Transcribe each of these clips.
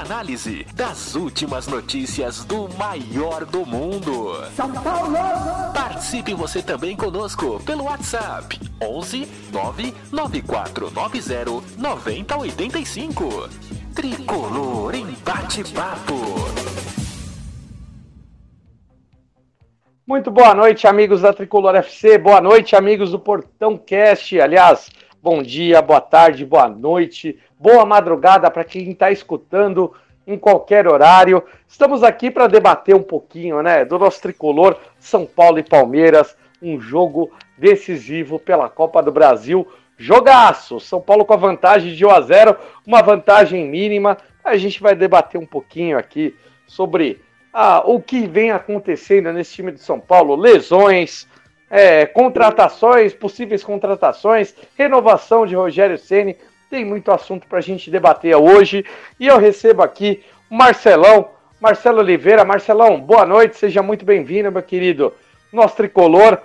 análise das últimas notícias do maior do mundo. São Paulo! Participe você também conosco pelo WhatsApp 11 99490 9085. Tricolor em bate-papo. Muito boa noite, amigos da Tricolor FC. Boa noite, amigos do Portão Cast. Aliás, bom dia, boa tarde, boa noite, boa madrugada para quem está escutando em qualquer horário. Estamos aqui para debater um pouquinho, né, do nosso tricolor São Paulo e Palmeiras, um jogo decisivo pela Copa do Brasil. Jogaço! São Paulo com a vantagem de 1 a 0, uma vantagem mínima. A gente vai debater um pouquinho aqui sobre ah, o que vem acontecendo nesse time de São Paulo, lesões, é, contratações, possíveis contratações, renovação de Rogério Ceni. Tem muito assunto para a gente debater hoje. E eu recebo aqui Marcelão, Marcelo Oliveira. Marcelão, boa noite, seja muito bem-vindo, meu querido. Nosso tricolor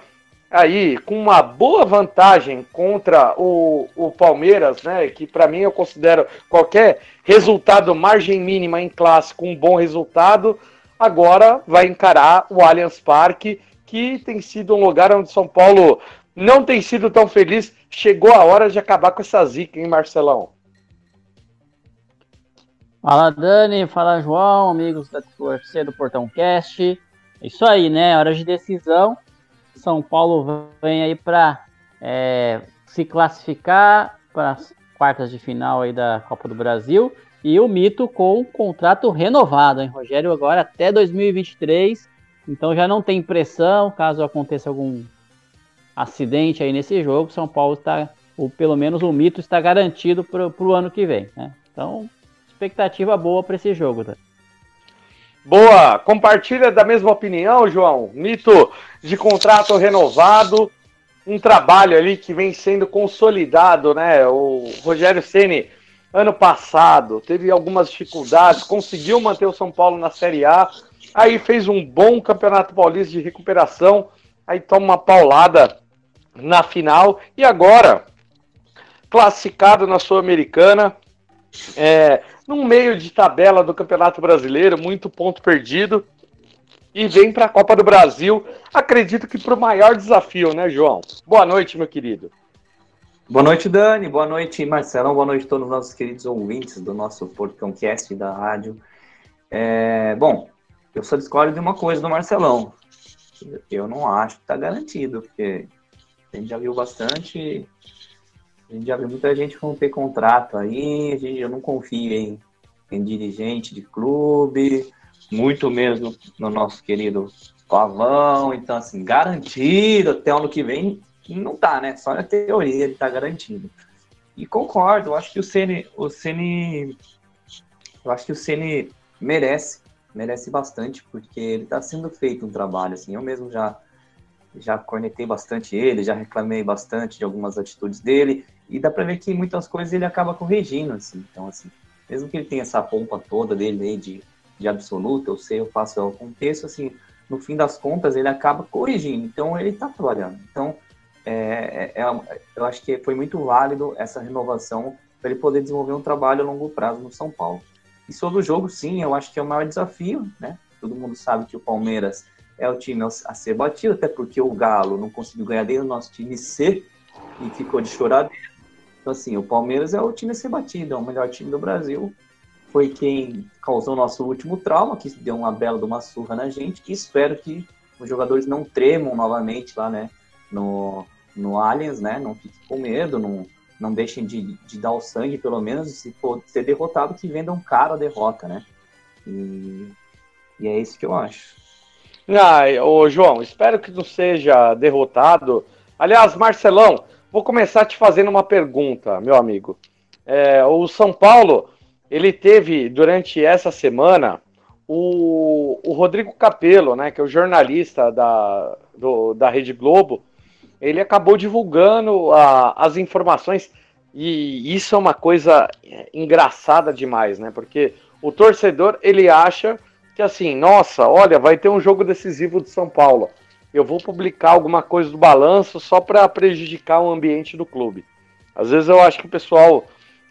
aí com uma boa vantagem contra o, o Palmeiras, né? Que para mim eu considero qualquer resultado margem mínima em clássico um bom resultado agora vai encarar o Allianz Parque, que tem sido um lugar onde São Paulo não tem sido tão feliz. Chegou a hora de acabar com essa zica, hein, Marcelão? Fala Dani, fala João, amigos da torcida do Portão Cast. É isso aí, né? Hora de decisão. São Paulo vem aí para é, se classificar para as quartas de final aí da Copa do Brasil e o Mito com um contrato renovado, hein? Rogério agora até 2023. Então já não tem pressão, caso aconteça algum acidente aí nesse jogo, São Paulo está, ou pelo menos o Mito está garantido para o ano que vem, né? Então, expectativa boa para esse jogo, tá? Boa! Compartilha da mesma opinião, João. Mito de contrato renovado, um trabalho ali que vem sendo consolidado, né? O Rogério Ceni ano passado teve algumas dificuldades, conseguiu manter o São Paulo na Série A, aí fez um bom Campeonato Paulista de recuperação, aí toma uma paulada na final e agora classificado na Sul-Americana, é, no meio de tabela do Campeonato Brasileiro, muito ponto perdido. E vem para a Copa do Brasil, acredito que para o maior desafio, né, João? Boa noite, meu querido. Boa noite, Dani. Boa noite, Marcelão. Boa noite a todos os nossos queridos ouvintes do nosso Portãocast da rádio. É, bom, eu só discordo de uma coisa do Marcelão. Eu não acho que está garantido, porque a gente já viu bastante. A gente já viu muita gente romper contrato aí. A gente, eu não confio em, em dirigente de clube, muito menos no, no nosso querido Pavão. Então, assim, garantido até ano que vem não tá, né? Só na teoria ele tá garantido. E concordo, eu acho que o Ceni, o Ceni, eu acho que o Ceni merece, merece bastante, porque ele tá sendo feito um trabalho assim. Eu mesmo já já cornetei bastante ele, já reclamei bastante de algumas atitudes dele, e dá para ver que muitas coisas ele acaba corrigindo, assim. Então, assim, mesmo que ele tenha essa pompa toda dele aí de, de absoluto, eu sei, eu faço, eu aconteço, assim, no fim das contas ele acaba corrigindo. Então, ele tá trabalhando. Então, é, é, é, eu acho que foi muito válido essa renovação para ele poder desenvolver um trabalho a longo prazo no São Paulo. E sobre o jogo, sim, eu acho que é o maior desafio, né? Todo mundo sabe que o Palmeiras é o time a ser batido, até porque o Galo não conseguiu ganhar dentro do nosso time C e ficou de choradeira. Então, assim, o Palmeiras é o time a ser batido, é o melhor time do Brasil. Foi quem causou nosso último trauma, que deu uma bela de uma surra na gente, e espero que os jogadores não tremam novamente lá, né? No, no Aliens, né? Não fique com medo, não, não deixem de, de dar o sangue, pelo menos, se for ser derrotado, que vendam caro a derrota, né? E, e é isso que eu acho. Ah, ô João, espero que não seja derrotado. Aliás, Marcelão, vou começar te fazendo uma pergunta, meu amigo. É, o São Paulo, ele teve durante essa semana o, o Rodrigo Capello, né, que é o jornalista da, do, da Rede Globo, ele acabou divulgando a, as informações e isso é uma coisa engraçada demais, né? Porque o torcedor ele acha que assim, nossa, olha, vai ter um jogo decisivo de São Paulo. Eu vou publicar alguma coisa do balanço só para prejudicar o ambiente do clube. Às vezes eu acho que o pessoal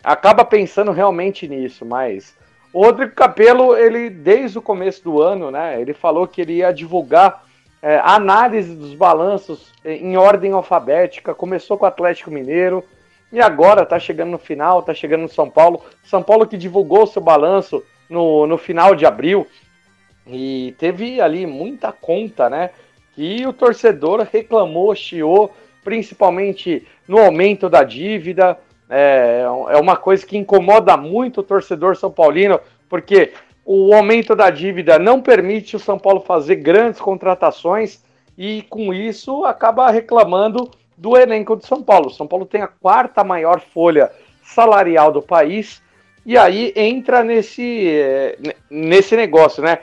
acaba pensando realmente nisso, mas o Rodrigo Capello, ele desde o começo do ano, né, ele falou que ele ia divulgar é, análise dos balanços em ordem alfabética. Começou com o Atlético Mineiro e agora está chegando no final, está chegando no São Paulo. São Paulo que divulgou seu balanço no, no final de abril e teve ali muita conta, né? Que o torcedor reclamou, chiou, principalmente no aumento da dívida. É, é uma coisa que incomoda muito o torcedor são paulino, porque o aumento da dívida não permite o São Paulo fazer grandes contratações e, com isso, acaba reclamando do elenco de São Paulo. São Paulo tem a quarta maior folha salarial do país e aí entra nesse, eh, nesse negócio, né?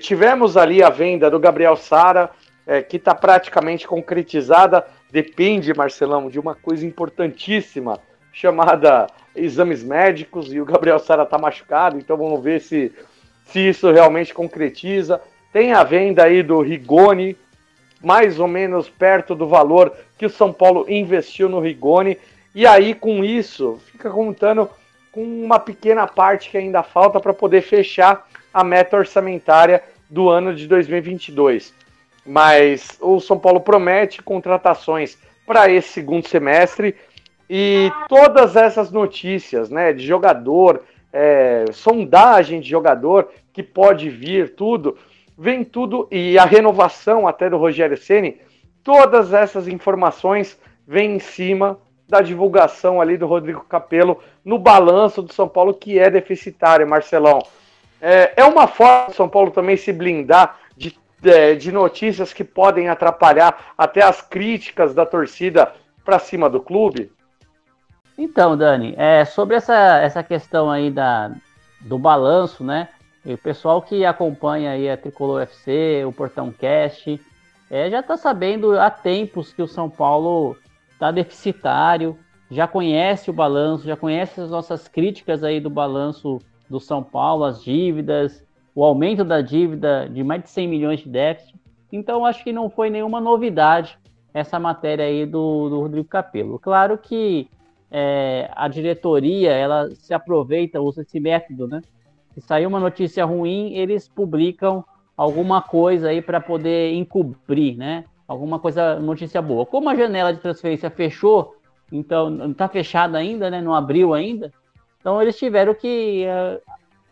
Tivemos ali a venda do Gabriel Sara, é, que está praticamente concretizada. Depende, Marcelão, de uma coisa importantíssima chamada exames médicos e o Gabriel Sara está machucado, então vamos ver se, se isso realmente concretiza. Tem a venda aí do Rigoni, mais ou menos perto do valor que o São Paulo investiu no Rigoni, e aí com isso fica contando com uma pequena parte que ainda falta para poder fechar a meta orçamentária do ano de 2022. Mas o São Paulo promete contratações para esse segundo semestre e todas essas notícias, né, de jogador, é, sondagem de jogador que pode vir, tudo, vem tudo, e a renovação até do Rogério Ceni, todas essas informações vêm em cima da divulgação ali do Rodrigo Capello no balanço do São Paulo, que é deficitário, Marcelão. É, é uma forma do São Paulo também se blindar de, de, de notícias que podem atrapalhar até as críticas da torcida para cima do clube? Então, Dani, é, sobre essa, essa questão aí da, do balanço, né? O pessoal que acompanha aí a Tricolor FC, o Portão Cast, é, já está sabendo há tempos que o São Paulo está deficitário, já conhece o balanço, já conhece as nossas críticas aí do balanço do São Paulo, as dívidas, o aumento da dívida de mais de 100 milhões de déficit. Então, acho que não foi nenhuma novidade essa matéria aí do, do Rodrigo Capello. Claro que é, a diretoria ela se aproveita, usa esse método, né? Se sair uma notícia ruim, eles publicam alguma coisa aí para poder encobrir, né? Alguma coisa, notícia boa. Como a janela de transferência fechou, então não está fechada ainda, né? Não abriu ainda. Então eles tiveram que uh,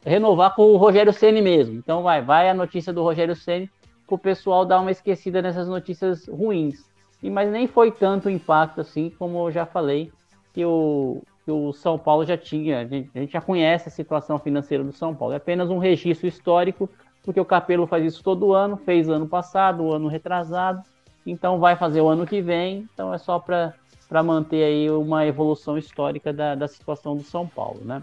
renovar com o Rogério Ceni mesmo. Então vai, vai a notícia do Rogério Ceni para o pessoal dar uma esquecida nessas notícias ruins. E mas nem foi tanto impacto assim, como eu já falei que o, que o São Paulo já tinha. A gente, a gente já conhece a situação financeira do São Paulo. É apenas um registro histórico, porque o Capelo faz isso todo ano, fez ano passado, o ano retrasado, então vai fazer o ano que vem. Então é só para manter aí uma evolução histórica da, da situação do São Paulo, né?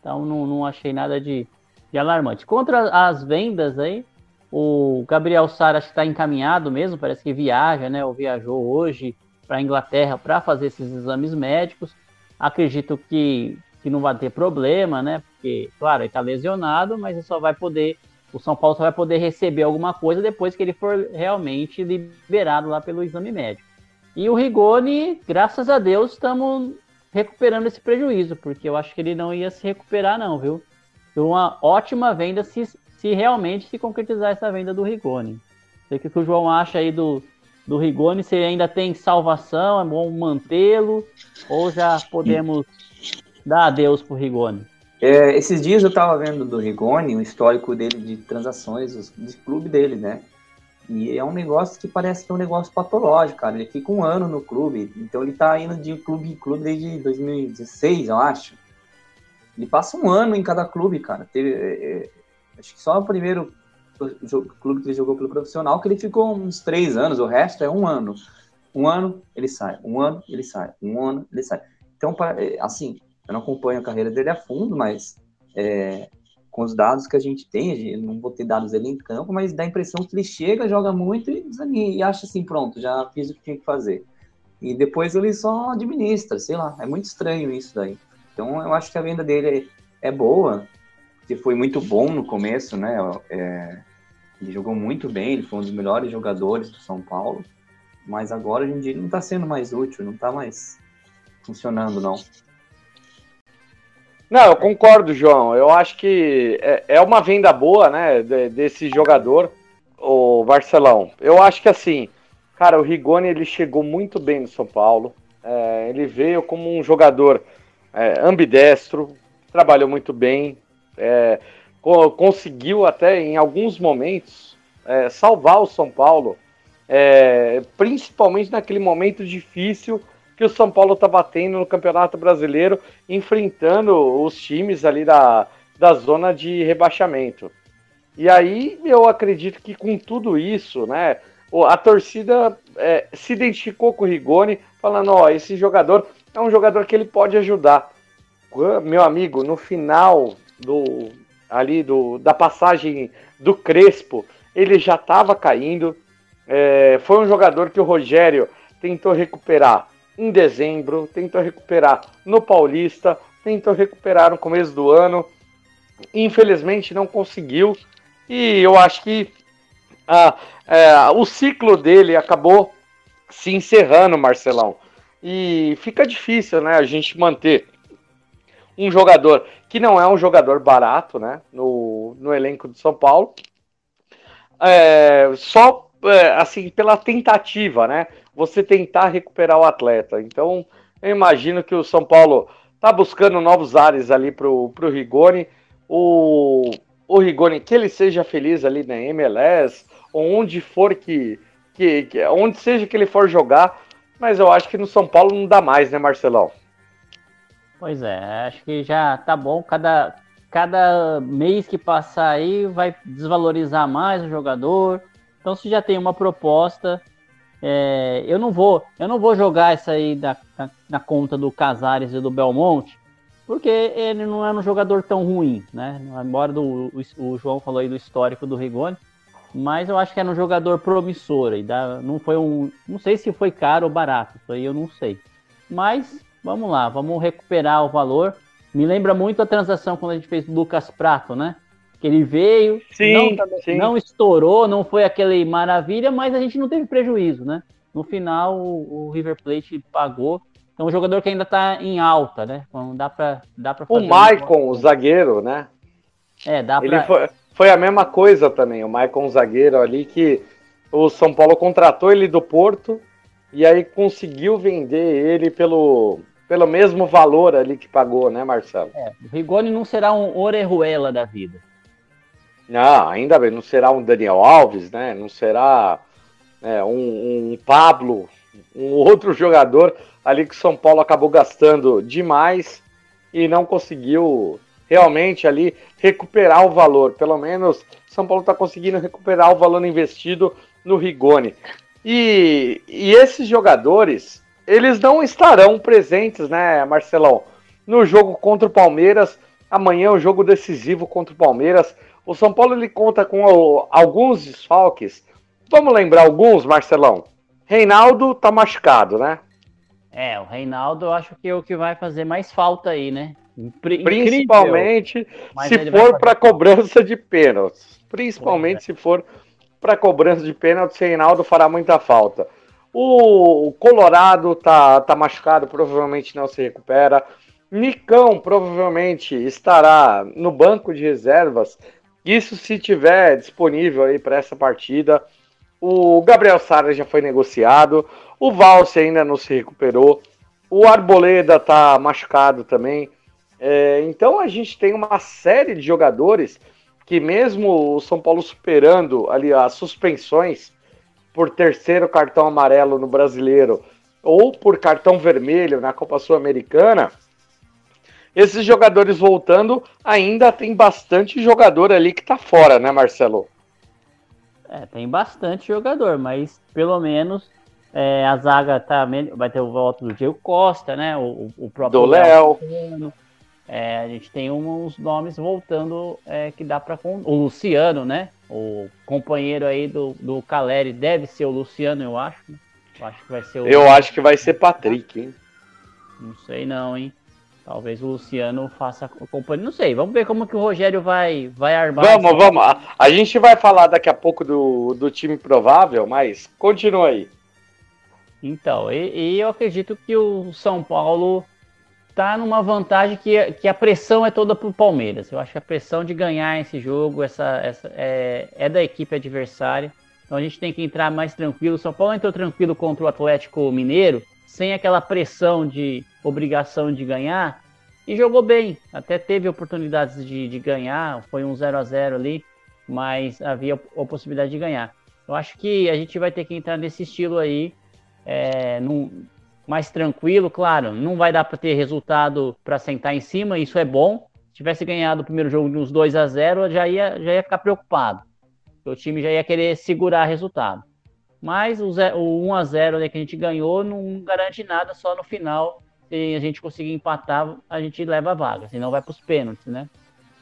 Então não, não achei nada de, de alarmante. Contra as vendas aí, o Gabriel Sara está encaminhado mesmo, parece que viaja, né? Ou viajou hoje para a Inglaterra para fazer esses exames médicos. Acredito que, que não vai ter problema, né? Porque, claro, ele está lesionado, mas ele só vai poder. O São Paulo só vai poder receber alguma coisa depois que ele for realmente liberado lá pelo exame médico. E o Rigoni, graças a Deus, estamos recuperando esse prejuízo, porque eu acho que ele não ia se recuperar, não, viu? Uma ótima venda se, se realmente se concretizar essa venda do Rigoni. Sei que o João acha aí do, do Rigoni, se ainda tem salvação, é bom mantê-lo, ou já podemos dar adeus pro Rigoni? É, esses dias eu estava vendo do Rigoni, o histórico dele de transações, de clube dele, né? E é um negócio que parece que é um negócio patológico, cara. Ele fica um ano no clube, então ele tá indo de clube em clube desde 2016, eu acho. Ele passa um ano em cada clube, cara. Teve, é, é acho que só o primeiro clube que ele jogou pelo profissional, que ele ficou uns três anos, o resto é um ano. Um ano ele sai, um ano ele sai, um ano ele sai. Então, é, assim, eu não acompanho a carreira dele a fundo, mas é, com os dados que a gente tem, não vou ter dados ele em campo, mas dá a impressão que ele chega, joga muito e, e acha assim, pronto, já fiz o que tinha que fazer. E depois ele só administra, sei lá, é muito estranho isso daí. Então eu acho que a venda dele é, é boa, que foi muito bom no começo, né? É, ele jogou muito bem, ele foi um dos melhores jogadores do São Paulo, mas agora hoje em dia ele não está sendo mais útil, não está mais funcionando, não. Não, eu concordo, João. Eu acho que é, é uma venda boa, né, desse jogador, o Barcelão. Eu acho que assim, cara, o Rigoni ele chegou muito bem no São Paulo. É, ele veio como um jogador é, ambidestro, trabalhou muito bem, é, conseguiu até em alguns momentos é, salvar o São Paulo, é, principalmente naquele momento difícil que o São Paulo estava tendo no Campeonato Brasileiro, enfrentando os times ali da, da zona de rebaixamento. E aí eu acredito que com tudo isso, né, a torcida é, se identificou com o Rigoni, falando: ó, esse jogador é um jogador que ele pode ajudar. Meu amigo, no final do ali do, da passagem do Crespo, ele já estava caindo. É, foi um jogador que o Rogério tentou recuperar em dezembro, tentou recuperar no Paulista, tentou recuperar no começo do ano. Infelizmente não conseguiu. E eu acho que ah, é, o ciclo dele acabou se encerrando, Marcelão. E fica difícil, né, a gente manter um jogador que não é um jogador barato, né, no, no elenco de São Paulo. É, só é, assim pela tentativa, né? você tentar recuperar o atleta. Então, eu imagino que o São Paulo está buscando novos ares ali para o Rigoni. O, o Rigoni, que ele seja feliz ali na MLS, onde for que, que, que, onde seja que ele for jogar, mas eu acho que no São Paulo não dá mais, né, Marcelão? Pois é, acho que já tá bom. Cada, cada mês que passar aí vai desvalorizar mais o jogador. Então, se já tem uma proposta, é, eu não vou, eu não vou jogar essa aí da, na, na, conta do Casares e do Belmonte, porque ele não é um jogador tão ruim, né? Embora do, o, o, João falou aí do histórico do Rigoni, mas eu acho que era um jogador promissor e dá, não foi um, não sei se foi caro ou barato, isso aí eu não sei. Mas vamos lá, vamos recuperar o valor. Me lembra muito a transação quando a gente fez o Lucas Prato, né? que ele veio, sim, não, sim. não estourou, não foi aquele maravilha, mas a gente não teve prejuízo, né? No final, o, o River Plate pagou. Então, um jogador que ainda está em alta, né? Então, dá para dá pra fazer. O Maicon, o zagueiro, né? É, dá Ele foi, foi a mesma coisa também, o Maicon, o zagueiro ali, que o São Paulo contratou ele do Porto e aí conseguiu vender ele pelo, pelo mesmo valor ali que pagou, né, Marcelo? É, o Rigoni não será um Orejuela da vida. Não, ainda bem, não será um Daniel Alves, né? Não será é, um, um, Pablo, um outro jogador ali que São Paulo acabou gastando demais e não conseguiu realmente ali recuperar o valor. Pelo menos São Paulo está conseguindo recuperar o valor investido no Rigoni. E, e esses jogadores, eles não estarão presentes, né, Marcelão? No jogo contra o Palmeiras, amanhã é o jogo decisivo contra o Palmeiras. O São Paulo ele conta com alguns desfalques. Vamos lembrar alguns, Marcelão? Reinaldo tá machucado, né? É, o Reinaldo eu acho que é o que vai fazer mais falta aí, né? Principalmente se for para cobrança de pênaltis. Principalmente é. se for para cobrança de pênaltis, Reinaldo fará muita falta. O Colorado tá, tá machucado, provavelmente não se recupera. Nicão provavelmente estará no banco de reservas isso se tiver disponível aí para essa partida. O Gabriel Sara já foi negociado. O Valse ainda não se recuperou. O Arboleda tá machucado também. É, então a gente tem uma série de jogadores que mesmo o São Paulo superando ali as suspensões por terceiro cartão amarelo no Brasileiro ou por cartão vermelho na Copa Sul-Americana, esses jogadores voltando, ainda tem bastante jogador ali que tá fora, né, Marcelo? É, tem bastante jogador, mas pelo menos é, a zaga tá, vai ter o voto do Diego Costa, né? O, o próprio do Léo. É, a gente tem uns nomes voltando é, que dá para o Luciano, né? O companheiro aí do, do Caleri deve ser o Luciano, eu acho. Né? Eu acho que vai ser o. Eu acho que vai ser Patrick, hein? Não sei não, hein? Talvez o Luciano faça companhia. Não sei, vamos ver como que o Rogério vai, vai armar. Vamos, vamos. A, a, gente vai falar daqui a pouco do, do time provável, mas continua aí. Então, e, e eu acredito que o São Paulo está numa vantagem que, que a pressão é toda para o Palmeiras. Eu acho que a pressão de ganhar esse jogo essa, essa, é, é da equipe adversária. Então a gente tem que entrar mais tranquilo. O São Paulo entrou tranquilo contra o Atlético Mineiro, sem aquela pressão de obrigação de ganhar, e jogou bem. Até teve oportunidades de, de ganhar, foi um 0 a 0 ali, mas havia a possibilidade de ganhar. Eu acho que a gente vai ter que entrar nesse estilo aí, é, num, mais tranquilo, claro, não vai dar para ter resultado para sentar em cima, isso é bom. Se tivesse ganhado o primeiro jogo de uns 2 a 0 já ia, já ia ficar preocupado. O time já ia querer segurar resultado. Mas o, 0, o 1 a 0 né, que a gente ganhou não garante nada, só no final, se a gente conseguir empatar, a gente leva a vaga, senão vai para os pênaltis, né?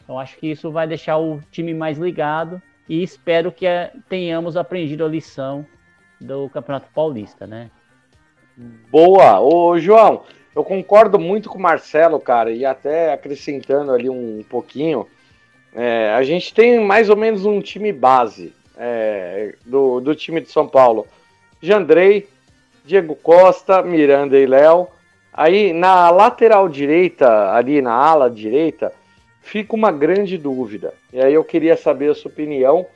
Então acho que isso vai deixar o time mais ligado e espero que eh, tenhamos aprendido a lição do Campeonato Paulista, né? Boa! Ô, João, eu concordo muito com o Marcelo, cara, e até acrescentando ali um pouquinho, é, a gente tem mais ou menos um time base é, do, do time de São Paulo. Jandrei, Diego Costa, Miranda e Léo. Aí na lateral direita, ali na ala direita, fica uma grande dúvida. E aí eu queria saber a sua opinião,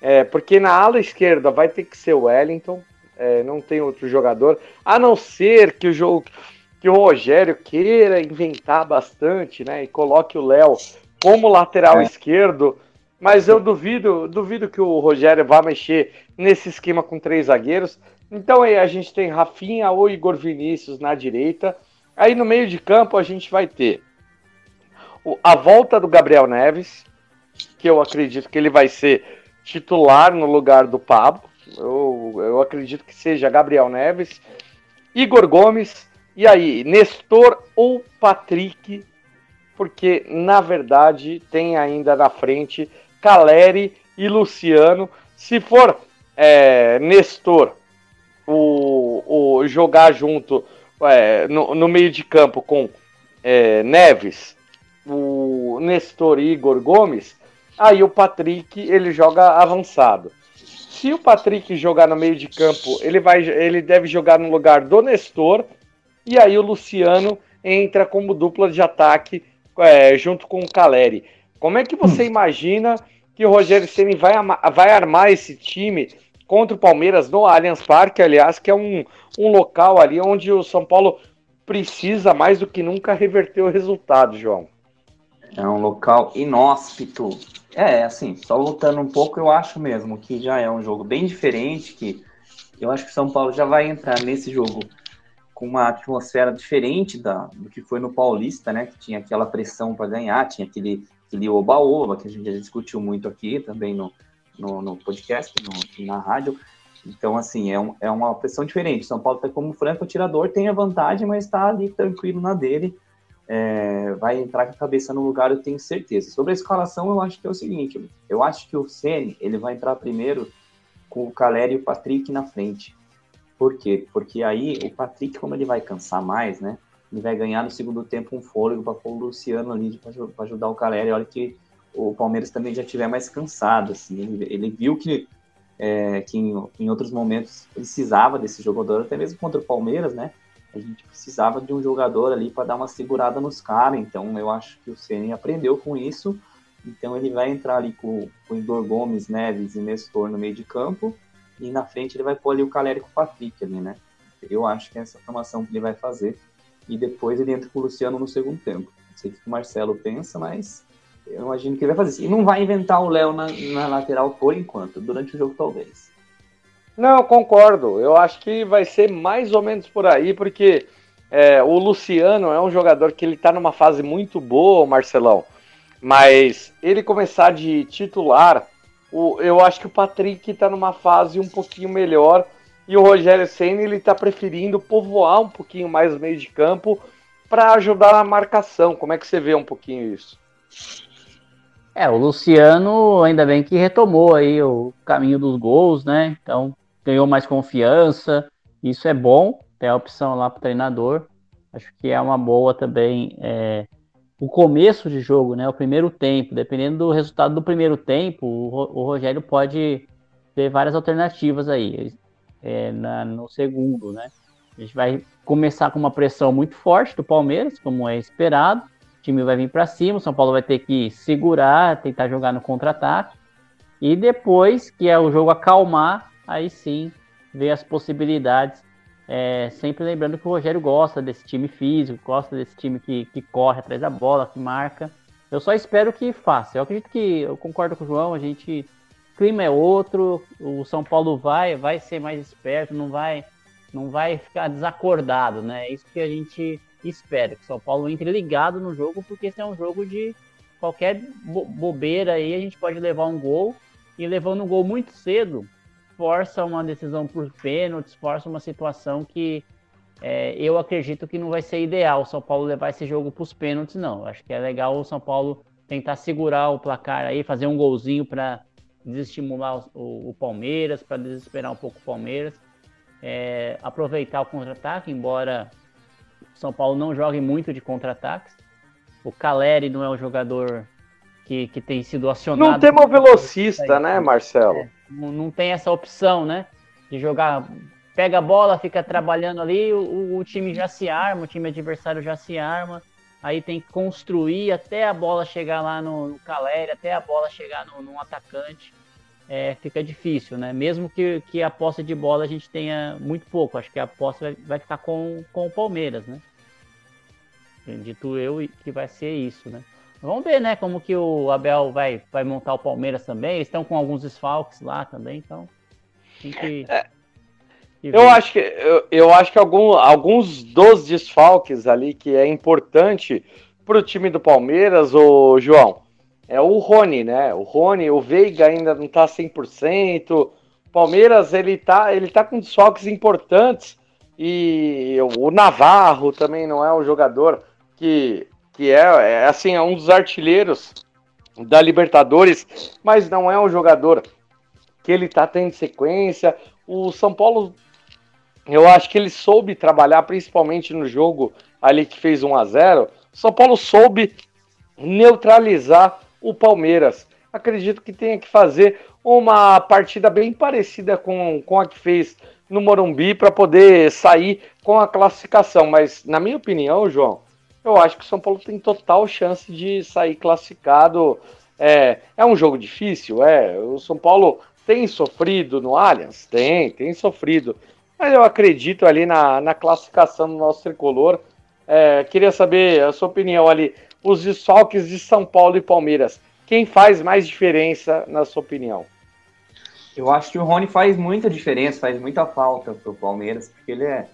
é, porque na ala esquerda vai ter que ser o Wellington, é, não tem outro jogador, a não ser que o jogo que o Rogério queira inventar bastante, né? E coloque o Léo como lateral é. esquerdo, mas eu duvido, duvido que o Rogério vá mexer nesse esquema com três zagueiros. Então aí a gente tem Rafinha ou Igor Vinícius na direita. Aí no meio de campo a gente vai ter a volta do Gabriel Neves, que eu acredito que ele vai ser titular no lugar do Pablo. Eu, eu acredito que seja Gabriel Neves, Igor Gomes, e aí, Nestor ou Patrick, porque na verdade tem ainda na frente Caleri e Luciano. Se for é, Nestor o, o jogar junto é, no, no, meio de campo com é, Neves, o Nestor e Igor Gomes, aí o Patrick ele joga avançado se o Patrick jogar no meio de campo, ele, vai, ele deve jogar no lugar do Nestor, e aí o Luciano entra como dupla de ataque é, junto com o Caleri. Como é que você hum. imagina que o Rogério Ceni vai, vai armar esse time contra o Palmeiras no Allianz Parque, aliás, que é um, um local ali onde o São Paulo precisa mais do que nunca reverter o resultado, João? É um local inóspito é, assim, só voltando um pouco, eu acho mesmo que já é um jogo bem diferente, que eu acho que o São Paulo já vai entrar nesse jogo com uma atmosfera diferente da, do que foi no Paulista, né? Que tinha aquela pressão para ganhar, tinha aquele, aquele oba-oba que a gente já discutiu muito aqui também no, no, no podcast, no, na rádio. Então, assim, é, um, é uma pressão diferente. São Paulo está como franco atirador, tem a vantagem, mas está ali tranquilo na dele é, vai entrar com a cabeça no lugar, eu tenho certeza. Sobre a escalação, eu acho que é o seguinte: eu acho que o Ceni ele vai entrar primeiro com o Caleri e o Patrick na frente. Por quê? Porque aí o Patrick, como ele vai cansar mais, né? Ele vai ganhar no segundo tempo um fôlego para pôr o Luciano ali para ajudar o Caleri. Olha que o Palmeiras também já tiver mais cansado, assim. Ele, ele viu que, é, que em, em outros momentos precisava desse jogador, até mesmo contra o Palmeiras, né? A gente precisava de um jogador ali para dar uma segurada nos caras. Então eu acho que o Ceni aprendeu com isso. Então ele vai entrar ali com, com o Igor Gomes, Neves e Nestor no meio de campo. E na frente ele vai pôr ali o Caleri com o Patrick ali, né? Eu acho que é essa formação que ele vai fazer. E depois ele entra com o Luciano no segundo tempo. Não sei o que o Marcelo pensa, mas eu imagino que ele vai fazer isso. E não vai inventar o Léo na, na lateral por enquanto, durante o jogo talvez. Não, concordo. Eu acho que vai ser mais ou menos por aí, porque é, o Luciano é um jogador que ele tá numa fase muito boa, Marcelão. Mas ele começar de titular, o, eu acho que o Patrick tá numa fase um pouquinho melhor. E o Rogério Senna ele tá preferindo povoar um pouquinho mais o meio de campo para ajudar na marcação. Como é que você vê um pouquinho isso? É, o Luciano, ainda bem que retomou aí o caminho dos gols, né? Então, ganhou mais confiança. Isso é bom, tem a opção lá para o treinador. Acho que é uma boa também é, o começo de jogo, né? O primeiro tempo. Dependendo do resultado do primeiro tempo, o, o Rogério pode ter várias alternativas aí é, na, no segundo, né? A gente vai começar com uma pressão muito forte do Palmeiras, como é esperado. O time vai vir para cima, o São Paulo vai ter que segurar, tentar jogar no contra-ataque. E depois que é o jogo acalmar, aí sim ver as possibilidades. É, sempre lembrando que o Rogério gosta desse time físico, gosta desse time que, que corre atrás da bola, que marca. Eu só espero que faça. Eu acredito que eu concordo com o João, a gente clima é outro, o São Paulo vai, vai ser mais esperto, não vai, não vai ficar desacordado, né? É isso que a gente espera, que o São Paulo entre ligado no jogo, porque esse é um jogo de qualquer bo bobeira aí, a gente pode levar um gol, e levando um gol muito cedo, força uma decisão por pênaltis, força uma situação que é, eu acredito que não vai ser ideal o São Paulo levar esse jogo para os pênaltis, não. Acho que é legal o São Paulo tentar segurar o placar aí, fazer um golzinho para desestimular o, o Palmeiras, para desesperar um pouco o Palmeiras, é, aproveitar o contra-ataque, embora o São Paulo não jogue muito de contra-ataques. O Caleri não é um jogador que, que tem sido acionado. Não temos velocista, né, Marcelo? É, não, tem essa opção, né? De jogar, pega a bola, fica trabalhando ali, o, o time já se arma, o time adversário já se arma aí tem que construir até a bola chegar lá no, no Caleri, até a bola chegar no, no atacante. É, fica difícil, né? Mesmo que, que a posse de bola a gente tenha muito pouco, acho que a posse vai, vai ficar com, com o Palmeiras, né? Acredito eu que vai ser isso, né? Vamos ver, né, como que o Abel vai, vai montar o Palmeiras também. Eles estão com alguns desfalques lá também, então tem que. É, eu acho que, eu, eu acho que algum, alguns dos desfalques ali que é importante para o time do Palmeiras, o João, é o Rony, né? O Rony, o Veiga ainda não tá 100%. O Palmeiras, ele tá, ele tá com desfalques importantes. E o Navarro também não é um jogador que, que é, é assim, é um dos artilheiros da Libertadores, mas não é um jogador que ele tá tendo sequência. O São Paulo eu acho que ele soube trabalhar, principalmente no jogo ali que fez 1 a 0 São Paulo soube neutralizar o Palmeiras. Acredito que tenha que fazer uma partida bem parecida com, com a que fez no Morumbi para poder sair com a classificação. Mas, na minha opinião, João, eu acho que o São Paulo tem total chance de sair classificado. É, é um jogo difícil, é. O São Paulo tem sofrido no Allianz? Tem, tem sofrido. Mas eu acredito ali na, na classificação do nosso tricolor. É, queria saber a sua opinião ali. Os desfalques de São Paulo e Palmeiras. Quem faz mais diferença, na sua opinião? Eu acho que o Rony faz muita diferença, faz muita falta para o Palmeiras, porque ele é,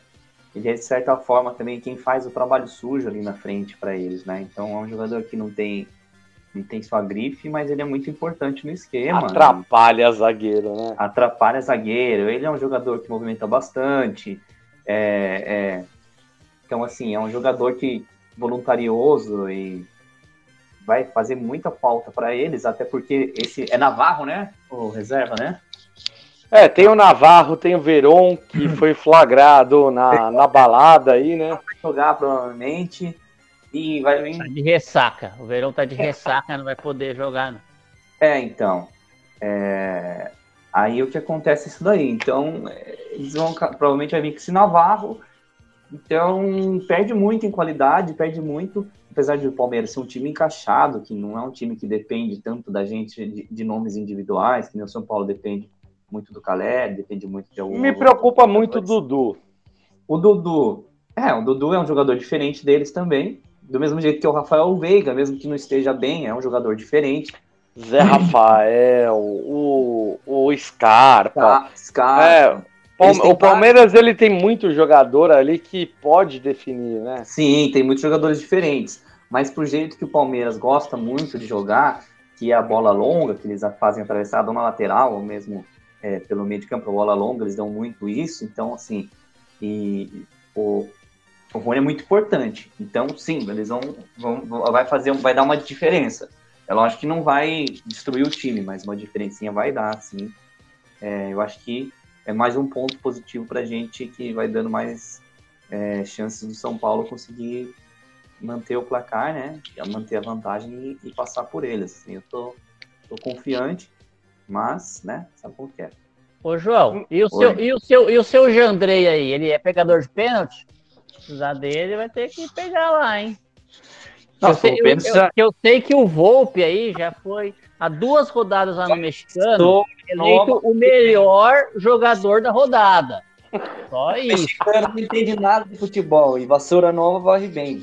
ele é, de certa forma, também quem faz o trabalho sujo ali na frente para eles, né? Então é um jogador que não tem não tem sua grife, mas ele é muito importante no esquema. Atrapalha né? zagueiro, né? Atrapalha zagueiro. Ele é um jogador que movimenta bastante. É, é... Então, assim, é um jogador que voluntarioso e vai fazer muita falta para eles, até porque esse é Navarro, né? O reserva, né? É, tem o Navarro, tem o Veron, que foi flagrado na, na balada aí, né? Vai jogar provavelmente. E vai vir. Tá de ressaca. O Verão tá de ressaca, não vai poder jogar. Não. É, então. É... Aí o que acontece é isso daí. Então, eles vão provavelmente vai vir com esse Navarro. Então, perde muito em qualidade, perde muito. Apesar de o Palmeiras ser um time encaixado, que não é um time que depende tanto da gente de, de nomes individuais, que nem o São Paulo depende muito do Calé, depende muito de algum. Me preocupa muito o Dudu. O Dudu. É, o Dudu é um jogador diferente deles também do mesmo jeito que o Rafael Veiga, mesmo que não esteja bem, é um jogador diferente. Zé Rafael, o, o Scarpa. Scarpa. É, o Palmeiras ele tem muito jogador ali que pode definir, né? Sim, tem muitos jogadores diferentes. Mas pro jeito que o Palmeiras gosta muito de jogar, que é a bola longa, que eles fazem atravessada na lateral, ou mesmo é, pelo meio de campo, a bola longa, eles dão muito isso. Então, assim, e o, O Rony é muito importante. Então, sim, eles vão, vão vai fazer, vai dar uma diferença. É lógico que não vai destruir o time, mas uma diferencinha vai dar, sim. É, eu acho que é mais um ponto positivo para a gente que vai dando mais é, chances do São Paulo conseguir manter o placar, né? Manter a vantagem e, e passar por eles. Assim, eu tô, tô confiante, mas, né? Sabe como que é. Ô, João, e o, seu, e, o seu, e o seu Jandrei aí? Ele é pegador de pênalti? precisar dele, vai ter que pegar lá, hein? eu, sei, eu, eu, eu, sei que o Volpe aí já foi há duas rodadas lá no mexicano, eleito o melhor jogador da rodada. Só isso. O mexicano não entende nada de futebol e vassoura nova varre bem.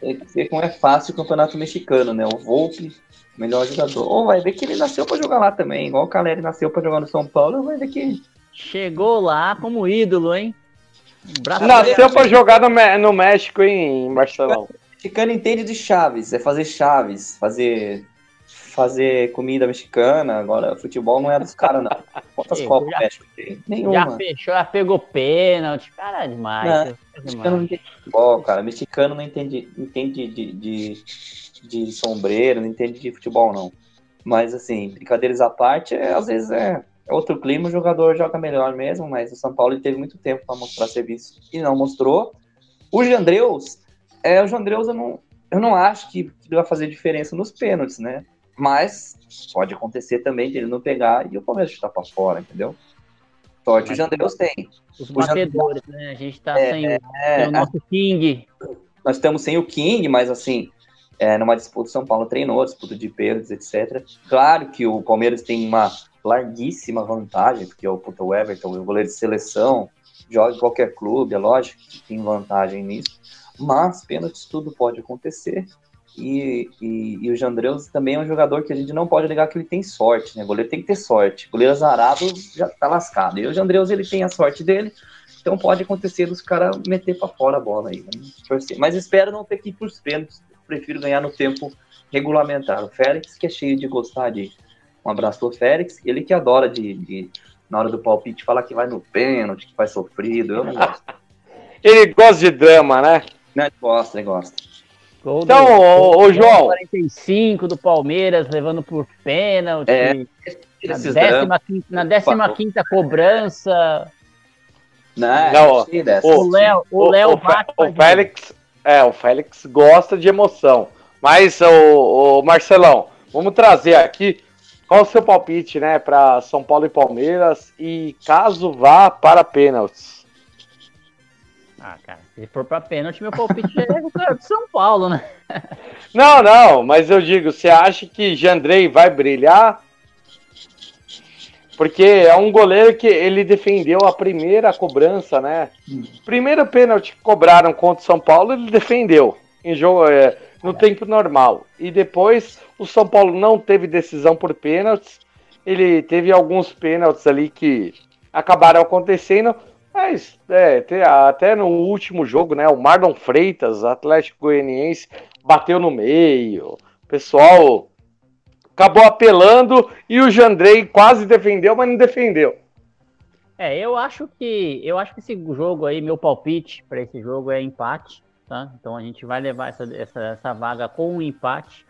Tem que ver como é fácil o campeonato mexicano, né? O Volpe, melhor jogador. Ou vai ver que ele nasceu para jogar lá também, igual o Caleri nasceu para jogar no São Paulo, vai ver que. Chegou lá como ídolo, hein? Nasceu para jogar no, no México, hein, em Barcelona. Mexicano entende de chaves, é fazer chaves, fazer fazer comida mexicana. Agora, futebol não é dos caras, não. Quantas Ei, copas já, México tem? Nenhuma. Já fechou, já pegou pênalti. Cara, é demais. Não, é mexicano não entende futebol, cara. Mexicano não entende, entende de, de, de sombreiro, não entende de futebol, não. Mas, assim, brincadeiras à parte, é, às vezes é é outro clima, o jogador joga melhor mesmo, mas o São Paulo teve muito tempo para mostrar serviço e não mostrou. O Jandreus, é, o Jandreus eu não, eu não acho que, que vai fazer diferença nos pênaltis, né? Mas pode acontecer também de ele não pegar e o Palmeiras chutar para fora, entendeu? Sorte o Jandreus tem. Os o batedores, né? A gente tá é, sem, é, sem, o nosso King. Nós estamos sem o King, mas assim, é, numa disputa, São Paulo treinou, disputa de pênaltis, etc. Claro que o Palmeiras tem uma larguíssima vantagem, porque o, puto, Everton, o goleiro de seleção, joga em qualquer clube, é lógico que tem vantagem nisso, mas pênaltis tudo pode acontecer. E, e, e, o Jandreus também é um jogador que a gente não pode negar que ele tem sorte, né? O goleiro tem que ter sorte. O goleiro azarado já tá lascado. E o Jandreus, ele tem a sorte dele, então pode acontecer dos caras meter para fora a bola aí. Mas espero não ter que ir pros pênaltis. Prefiro ganhar no tempo regulamentar. O Félix, que é cheio de gostar de um abraço pro Félix. Ele que adora de, de, na hora do palpite, falar que vai no pênalti, que vai sofrido. Eu não gosto. ele gosta de drama, né? Não, ele gosta, ele gosta. Gol então, do, ô, ô, João. 45 do Palmeiras, levando por pênalti. É, na, décima quinta, na décima quinta cobrança. Não, não o Léo, o, Léo o, o, o Félix, é, o Félix gosta de emoção. Mas o, Marcelão, vamos trazer aqui qual o seu palpite, né, para São Paulo e Palmeiras e caso vá para pênaltis? Ah, cara, se for para pênalti, meu palpite é de São Paulo, né? Não, não, mas eu digo, você acha que Jandrei vai brilhar? Porque é um goleiro que ele defendeu a primeira cobrança, né? Primeiro pênalti que cobraram contra o São Paulo, ele defendeu em jogo é, no tempo normal. E depois o São Paulo não teve decisão por pênaltis. Ele teve alguns pênaltis ali que acabaram acontecendo. Mas é, até no último jogo, né? O Marlon Freitas, Atlético Goianiense, bateu no meio. O pessoal acabou apelando e o Jandrei quase defendeu, mas não defendeu. É, eu acho que eu acho que esse jogo aí, meu palpite para esse jogo é empate, tá? Então a gente vai levar essa, essa, essa vaga com um empate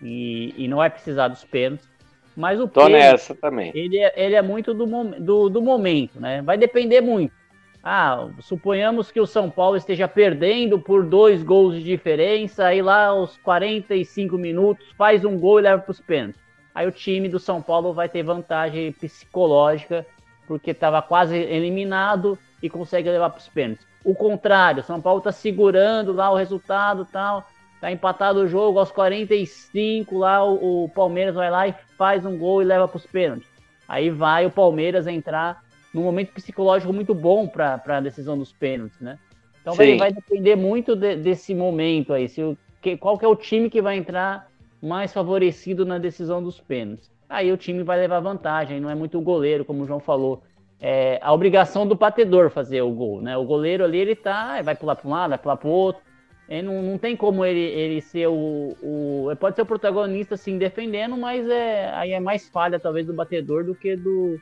e, e não vai precisar dos pênaltis. Mas o Tô nessa também. Ele é, ele é muito do, do, do momento, né? Vai depender muito. Ah, suponhamos que o São Paulo esteja perdendo por dois gols de diferença, aí lá aos 45 minutos faz um gol e leva para os pênaltis. Aí o time do São Paulo vai ter vantagem psicológica, porque estava quase eliminado e consegue levar para os pênaltis. O contrário, São Paulo está segurando lá o resultado tal, Tá empatado o jogo aos 45, lá o, o Palmeiras vai lá e faz um gol e leva para os pênaltis. Aí vai o Palmeiras entrar num momento psicológico muito bom para a decisão dos pênaltis, né? Então vai, vai, depender muito de, desse momento aí, se o, que, qual que é o time que vai entrar mais favorecido na decisão dos pênaltis. Aí o time vai levar vantagem, não é muito o goleiro, como o João falou. É a obrigação do batedor fazer o gol, né? O goleiro ali, ele tá, vai pular para um lado, vai pular para o outro. Ele é, não, não tem como ele, ele ser o, o. Ele pode ser o protagonista, assim, defendendo, mas é, aí é mais falha, talvez, do batedor do que do,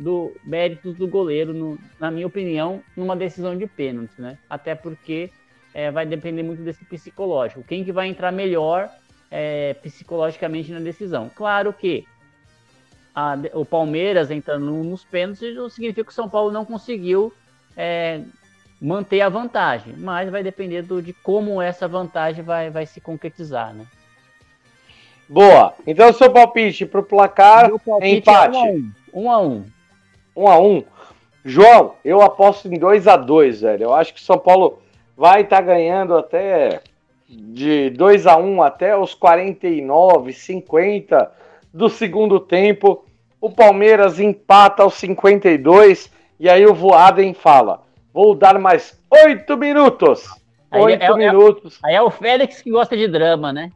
do méritos do goleiro, no, na minha opinião, numa decisão de pênalti, né? Até porque é, vai depender muito desse psicológico. Quem que vai entrar melhor é, psicologicamente na decisão? Claro que a, o Palmeiras entrando nos pênaltis não significa que o São Paulo não conseguiu é, manter a vantagem, mas vai depender do, de como essa vantagem vai, vai se concretizar, né? Boa. Então, seu palpite para o placar palpite é empate. É um a um. Um a um. João, eu aposto em 2 a 2 velho. Eu acho que São Paulo vai estar tá ganhando até de 2 a 1 até os 49, 50 do segundo tempo. O Palmeiras empata aos 52 e aí o Voaden fala: Vou dar mais 8 minutos. 8 é, minutos. É, aí é o Félix que gosta de drama, né?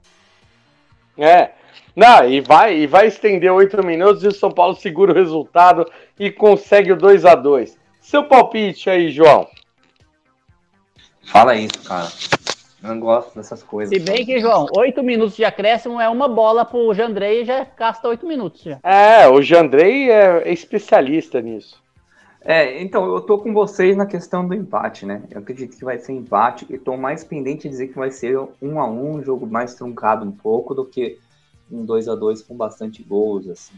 É. Não, e vai, e vai estender 8 minutos e o São Paulo segura o resultado e consegue o 2 a 2 Seu palpite aí, João. Fala isso, cara. Eu não gosto dessas coisas. Se bem que, João, 8 minutos de acréscimo é uma bola pro Jandrei e já gasta 8 minutos. Já. É, o Jandrei é especialista nisso. É, então, eu tô com vocês na questão do empate, né? Eu acredito que vai ser empate e tô mais pendente de dizer que vai ser um a um, um jogo mais truncado um pouco do que um 2 a 2 com bastante gols, assim.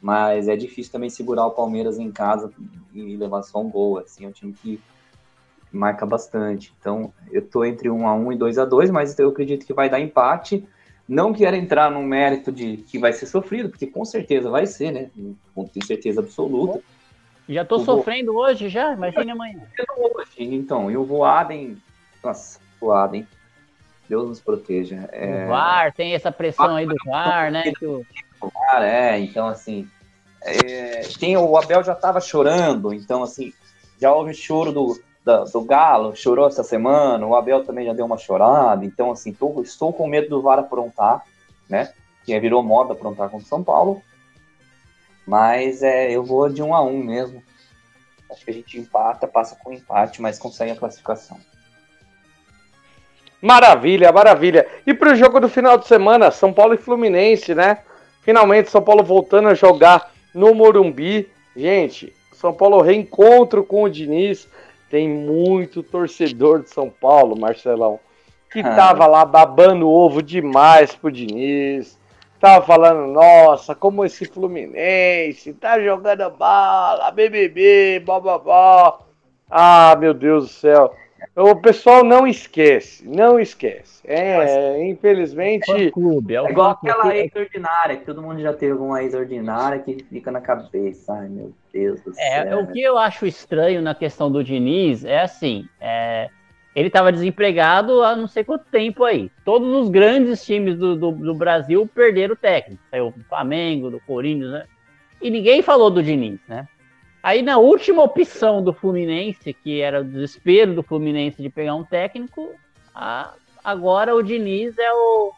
Mas é difícil também segurar o Palmeiras em casa e levar só um gol, assim, é um time que marca bastante. Então, eu tô entre 1 a 1 e 2 a 2, mas eu acredito que vai dar empate. Não quero entrar no mérito de que vai ser sofrido, porque com certeza vai ser, né? Com certeza absoluta. Já tô o sofrendo vo... hoje já, imagine amanhã. Então, e o Voaden, nossa, Voaden, Deus nos proteja. É... O VAR, tem essa pressão aí do VAR, né? Que o... VAR, é, então assim, é, tem, o Abel já tava chorando, então assim, já houve choro do, da, do Galo, chorou essa semana, o Abel também já deu uma chorada, então assim, tô, estou com medo do VAR aprontar, né? Que virou moda aprontar contra o São Paulo, mas é, eu vou de um a um mesmo. Acho que a gente empata, passa com empate, mas consegue a classificação. Maravilha, maravilha. E para o jogo do final de semana, São Paulo e Fluminense, né? Finalmente, São Paulo voltando a jogar no Morumbi. Gente, São Paulo reencontro com o Diniz. Tem muito torcedor de São Paulo, Marcelão, que ah. tava lá babando ovo demais pro Diniz tava falando, nossa, como esse Fluminense tá jogando bola, BBB, blá. Ah, meu Deus do céu. O pessoal não esquece, não esquece. É, infelizmente. É clube, é, é igual aquela ex ordinária, que todo mundo já teve alguma ex ordinária que fica na cabeça. Ai, meu Deus do é, céu. O que eu acho estranho na questão do Diniz é assim: é, ele estava desempregado há não sei quanto tempo aí. Todos os grandes times do, do, do Brasil perderam o técnico. Saiu do Flamengo, do Corinthians, né? E ninguém falou do Diniz, né? Aí na última opção do Fluminense, que era o desespero do Fluminense de pegar um técnico, a, agora o Diniz é o,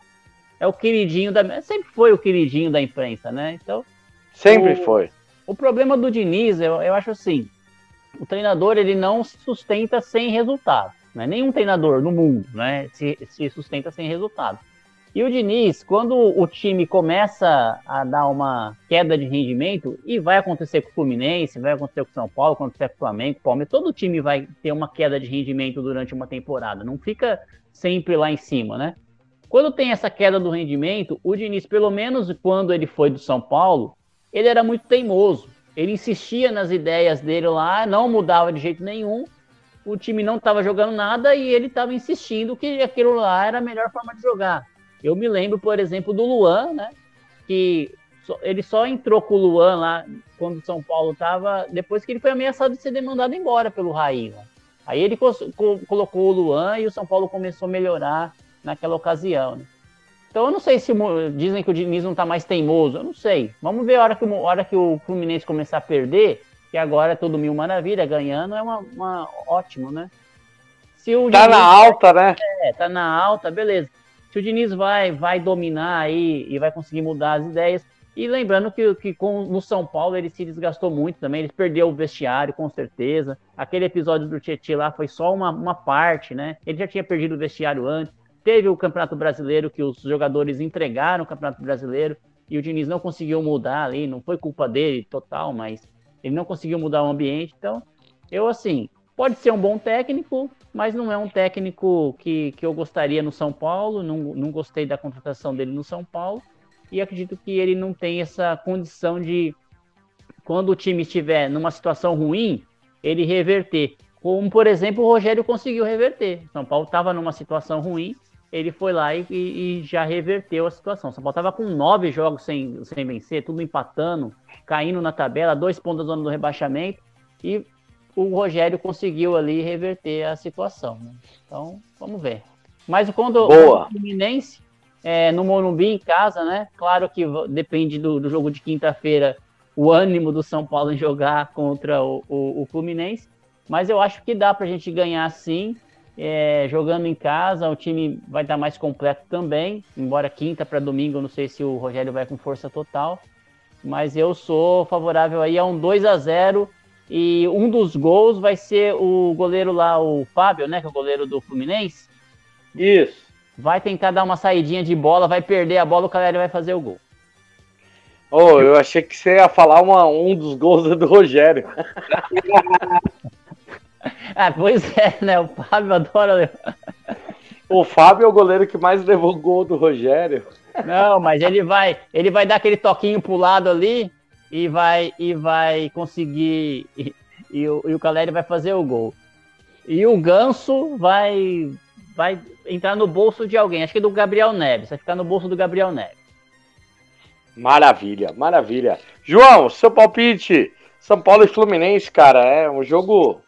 é o queridinho da. Sempre foi o queridinho da imprensa, né? Então. Sempre o, foi. O problema do Diniz, eu, eu acho assim: o treinador ele não se sustenta sem resultado. Né? Nenhum treinador no mundo né, se, se sustenta sem resultado. E o Diniz, quando o time começa a dar uma queda de rendimento, e vai acontecer com o Fluminense, vai acontecer com o São Paulo, acontecer com o Flamengo, o Palmeiras, todo time vai ter uma queda de rendimento durante uma temporada, não fica sempre lá em cima, né? Quando tem essa queda do rendimento, o Diniz, pelo menos quando ele foi do São Paulo, ele era muito teimoso. Ele insistia nas ideias dele lá, não mudava de jeito nenhum, o time não estava jogando nada e ele estava insistindo que aquilo lá era a melhor forma de jogar. Eu me lembro, por exemplo, do Luan, né? Que ele só entrou com o Luan lá quando o São Paulo estava, depois que ele foi ameaçado de ser demandado embora pelo Raí. Né? Aí ele co colocou o Luan e o São Paulo começou a melhorar naquela ocasião. Né? Então eu não sei se dizem que o Diniz não está mais teimoso, eu não sei. Vamos ver a hora que, a hora que o Fluminense começar a perder, que agora é tudo mil maravilha, ganhando é uma, uma ótimo, né? Se o tá Diniz, na alta, né? É, tá na alta, beleza. Se o Diniz vai, vai dominar aí e vai conseguir mudar as ideias. E lembrando que, que com, no São Paulo ele se desgastou muito também, ele perdeu o vestiário, com certeza. Aquele episódio do Tietchan lá foi só uma, uma parte, né? Ele já tinha perdido o vestiário antes. Teve o Campeonato Brasileiro, que os jogadores entregaram o Campeonato Brasileiro, e o Diniz não conseguiu mudar ali, não foi culpa dele total, mas ele não conseguiu mudar o ambiente. Então, eu, assim, Pode ser um bom técnico, mas não é um técnico que, que eu gostaria no São Paulo. Não, não gostei da contratação dele no São Paulo. E acredito que ele não tem essa condição de, quando o time estiver numa situação ruim, ele reverter. Como, por exemplo, o Rogério conseguiu reverter. São Paulo estava numa situação ruim, ele foi lá e, e, já reverteu a situação. São Paulo estava com nove jogos sem, sem vencer, tudo empatando, caindo na tabela, dois pontos da zona do rebaixamento, e o Rogério conseguiu ali reverter a situação. Né? Então, vamos ver. Mas quando Boa. o Fluminense, é, no Morumbi, em casa, né? Claro que depende do, do jogo de quinta-feira, o ânimo do São Paulo em jogar contra o, o, o Fluminense. Mas eu acho que dá para a gente ganhar sim. É, jogando em casa, o time vai estar mais completo também. Embora quinta para domingo, não sei se o Rogério vai com força total. Mas eu sou favorável aí a um 2 a 0 e um dos gols vai ser o goleiro lá, o Fábio, né? Que é o goleiro do Fluminense. Isso. Vai tentar dar uma saidinha de bola, vai perder a bola, o Caleri vai fazer o gol. Oh, eu achei que você ia falar uma, um dos gols do Rogério. ah, pois é, né? O Fábio adora levar. O Fábio é o goleiro que mais levou gol do Rogério. Não, mas ele vai, ele vai dar aquele toquinho pro lado ali e vai e vai conseguir e, e, o, e o Caleri vai fazer o gol. E o Ganso vai vai entrar no bolso de alguém, acho que do Gabriel Neves, vai ficar no bolso do Gabriel Neves. Maravilha, maravilha. João, seu palpite, São Paulo e Fluminense, cara, é um jogo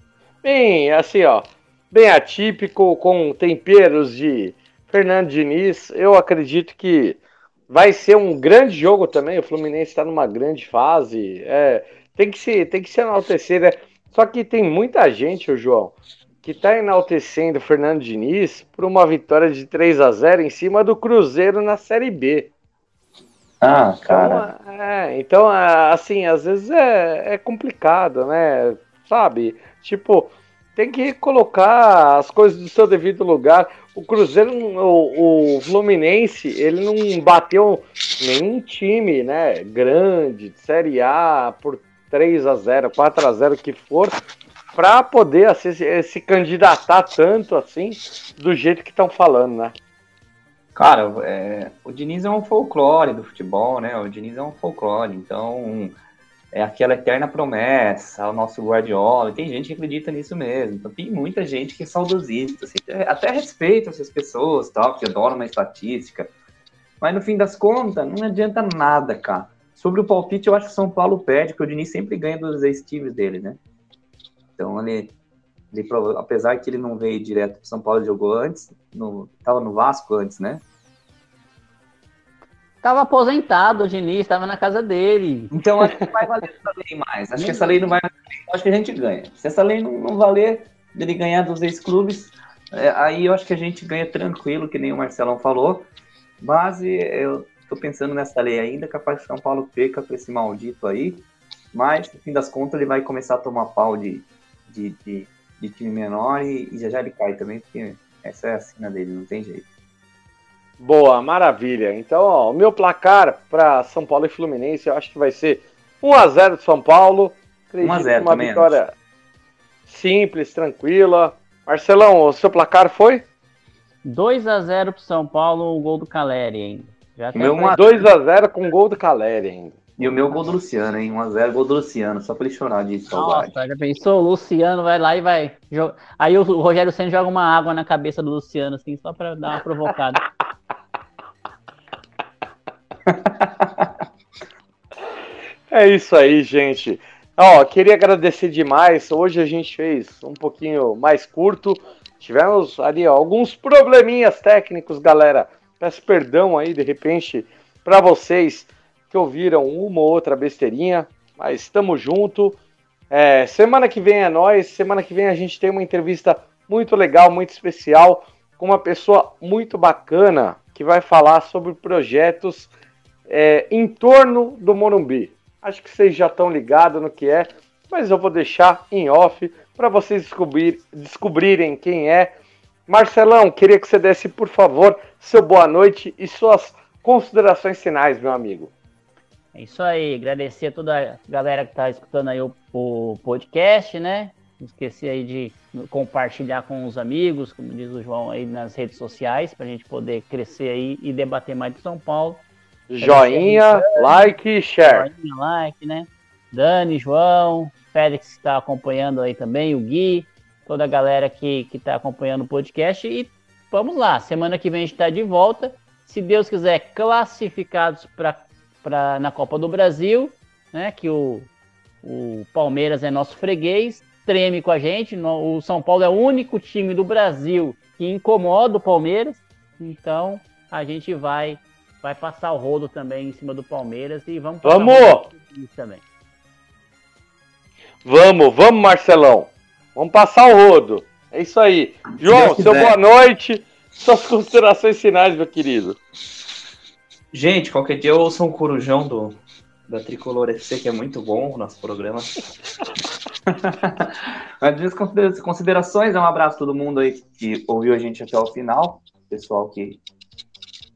bem, assim, ó, bem atípico, com temperos de Fernando Diniz. Eu acredito que vai ser um grande jogo também. O Fluminense está numa grande fase. É, tem que se, tem que se enaltecer, né? Só que tem muita gente, o João, que está enaltecendo o Fernando Diniz por uma vitória de 3 a 0 em cima do Cruzeiro na Série B. Ah, cara. Então, é, então assim, às vezes é, é complicado, né? Sabe? Tipo, tem que colocar as coisas do seu devido lugar. O Cruzeiro, o, o Fluminense, ele não bateu nenhum time, né? Grande, de Série A, por 3 a 0 4 a 0 que for, para poder assim, se, candidatar tanto assim, do jeito que estão falando, né? Cara, é, o Diniz é um folclore do futebol, né? O Diniz é um folclore, então é aquela eterna promessa, o nosso Guardiola, tem gente que acredita nisso mesmo. Então tem muita gente que é saudosista, assim, até respeita essas pessoas, tal, que adoram uma estatística. Mas no fim das contas, não adianta nada, cara. Sobre o palpite, eu acho que o São Paulo perde, porque o Diniz sempre ganha dos ex-times dele, né? Então ele, ele, apesar que ele não veio direto para São Paulo, jogou antes, no, tava no Vasco antes, né? Tava aposentado o Diniz, estava na casa dele. Então acho que vai valer essa lei mais. Acho que essa lei não vai. Acho que a gente ganha. Se essa lei não, não valer dele ganhar dos ex-clubes, é, aí eu acho que a gente ganha tranquilo, que nem o Marcelão falou. Mas eu tô pensando nessa lei ainda, capaz de São Paulo peca com esse maldito aí. Mas, no fim das contas, ele vai começar a tomar pau de, de, de, de time menor e, e já já ele cai também, porque essa é a sina dele, não tem jeito. Boa, maravilha. Então, ó, o meu placar para São Paulo e Fluminense, eu acho que vai ser 1 a 0 de São Paulo. 1 a 0 uma também, vitória acho. simples, tranquila. Marcelão, o seu placar foi? 2 a 0 pro São Paulo, o gol do Caleri ainda. Já O meu tem- uma- 2 a 0 com gol do Caleri ainda. E o meu gol do Luciano, hein? 1x0 gol do Luciano, só pra ele chorar de saudade. Nossa, já pensou? O Luciano vai lá e vai. Aí o Rogério Senna joga uma água na cabeça do Luciano, assim, só pra dar uma provocada. É isso aí, gente. Ó, queria agradecer demais. Hoje a gente fez um pouquinho mais curto. Tivemos ali ó, alguns probleminhas técnicos, galera. Peço perdão aí, de repente, para vocês que ouviram uma ou outra besteirinha, mas estamos junto. É, semana que vem é nós. Semana que vem a gente tem uma entrevista muito legal, muito especial, com uma pessoa muito bacana que vai falar sobre projetos é, em torno do Morumbi. Acho que vocês já estão ligados no que é, mas eu vou deixar em off para vocês descobrir, descobrirem quem é. Marcelão, queria que você desse, por favor, seu boa noite e suas considerações finais, meu amigo. É isso aí, agradecer a toda a galera que tá escutando aí o, o podcast, né? Não esquecer aí de compartilhar com os amigos, como diz o João aí nas redes sociais, para a gente poder crescer aí e debater mais de São Paulo. Joinha, like e share. Joinha, like, né? Dani, João, Félix está acompanhando aí também, o Gui, toda a galera que está acompanhando o podcast. E vamos lá, semana que vem a gente está de volta. Se Deus quiser, classificados para na Copa do Brasil, né? Que o, o Palmeiras é nosso freguês, treme com a gente. O São Paulo é o único time do Brasil que incomoda o Palmeiras. Então a gente vai vai passar o rodo também em cima do Palmeiras e vamos Vamos! Também. Vamos, vamos, Marcelão. Vamos passar o rodo. É isso aí. João, seu boa noite. Suas considerações finais, meu querido. Gente, qualquer dia eu ouço um corujão do, da Tricolor FC, que é muito bom o nosso programa. Mas minhas considerações, é um abraço a todo mundo aí que ouviu a gente até o final. Pessoal que,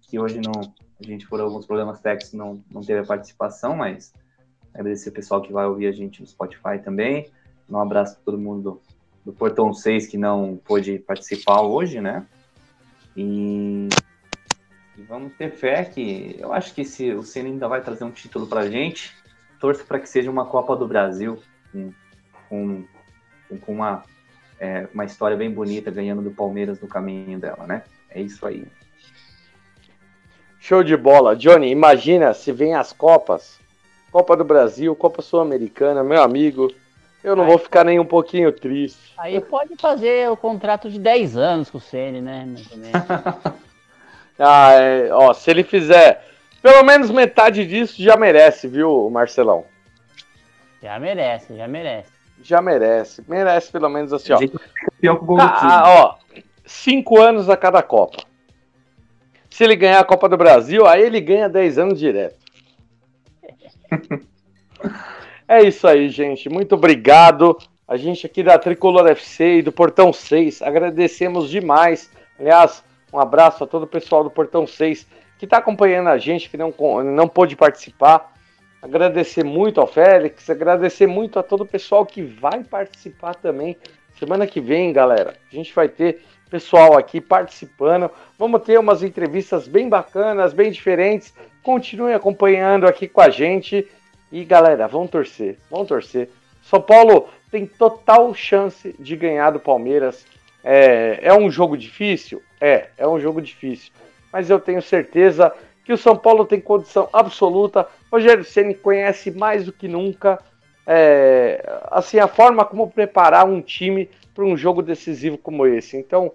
que hoje não, a gente por alguns problemas técnicos não, não teve a participação, mas Agradecer o pessoal que vai ouvir a gente no Spotify também. Um abraço para todo mundo do, Portão 6 que não pôde participar hoje, né? E, e, vamos ter fé que eu acho que se o Senna ainda vai trazer um título para a gente, torço para que seja uma Copa do Brasil com, com, com uma, é, uma história bem bonita, ganhando do Palmeiras no caminho dela, né? É isso aí. Show de bola. Johnny, imagina se vem as Copas Copa do Brasil, Copa Sul-Americana, meu amigo. Eu não aí, vou ficar nem um pouquinho triste. Aí pode fazer o contrato de 10 anos com o Ceni, né? ah, é, ó, se ele fizer pelo menos metade disso, já merece, viu, Marcelão? Já merece, já merece. Já merece. Merece pelo menos assim, ó. Ah, ó, cinco anos a cada Copa. Se ele ganhar a Copa do Brasil, aí ele ganha 10 anos direto. é isso aí, gente. Muito obrigado. A gente aqui da Tricolor FC e do Portão 6, agradecemos demais. Aliás, um abraço a todo o pessoal do Portão 6 que está acompanhando a gente, que não, não pôde participar. Agradecer muito ao Félix, agradecer muito a todo o pessoal que vai participar também. Semana que vem, galera, a gente vai ter pessoal aqui participando. Vamos ter umas entrevistas bem bacanas, bem diferentes. Continue acompanhando aqui com a gente. E galera, vão torcer, vão torcer. São Paulo tem total chance de ganhar do Palmeiras. É, é um jogo difícil? É, é um jogo difícil. Mas eu tenho certeza que o São Paulo tem condição absoluta. Rogério Ceni conhece mais do que nunca é, assim a forma como preparar um time para um jogo decisivo como esse. Então,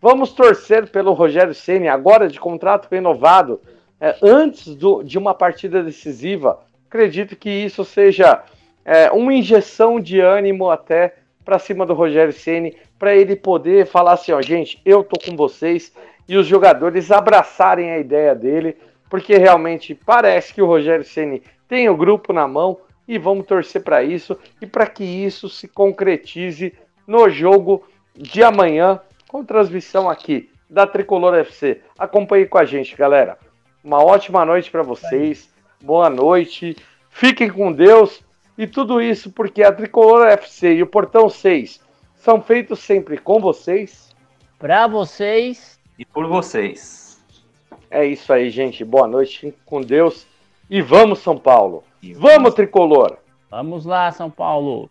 vamos torcer pelo Rogério Ceni agora de contrato renovado, é, antes do, de uma partida decisiva. Acredito que isso seja é, uma injeção de ânimo até para cima do Rogério Ceni, para ele poder falar assim, ó, gente, eu tô com vocês e os jogadores abraçarem a ideia dele, porque realmente parece que o Rogério Ceni tem o grupo na mão e vamos torcer para isso e para que isso se concretize no jogo de amanhã com transmissão aqui da Tricolor FC. Acompanhe com a gente, galera. Uma ótima noite para vocês. Boa noite. Fiquem com Deus e tudo isso porque a Tricolor FC e o Portão 6 são feitos sempre com vocês, para vocês e por vocês. É isso aí, gente. Boa noite. Fiquem com Deus e vamos São Paulo. E vamos, vamos Tricolor. Vamos lá, São Paulo.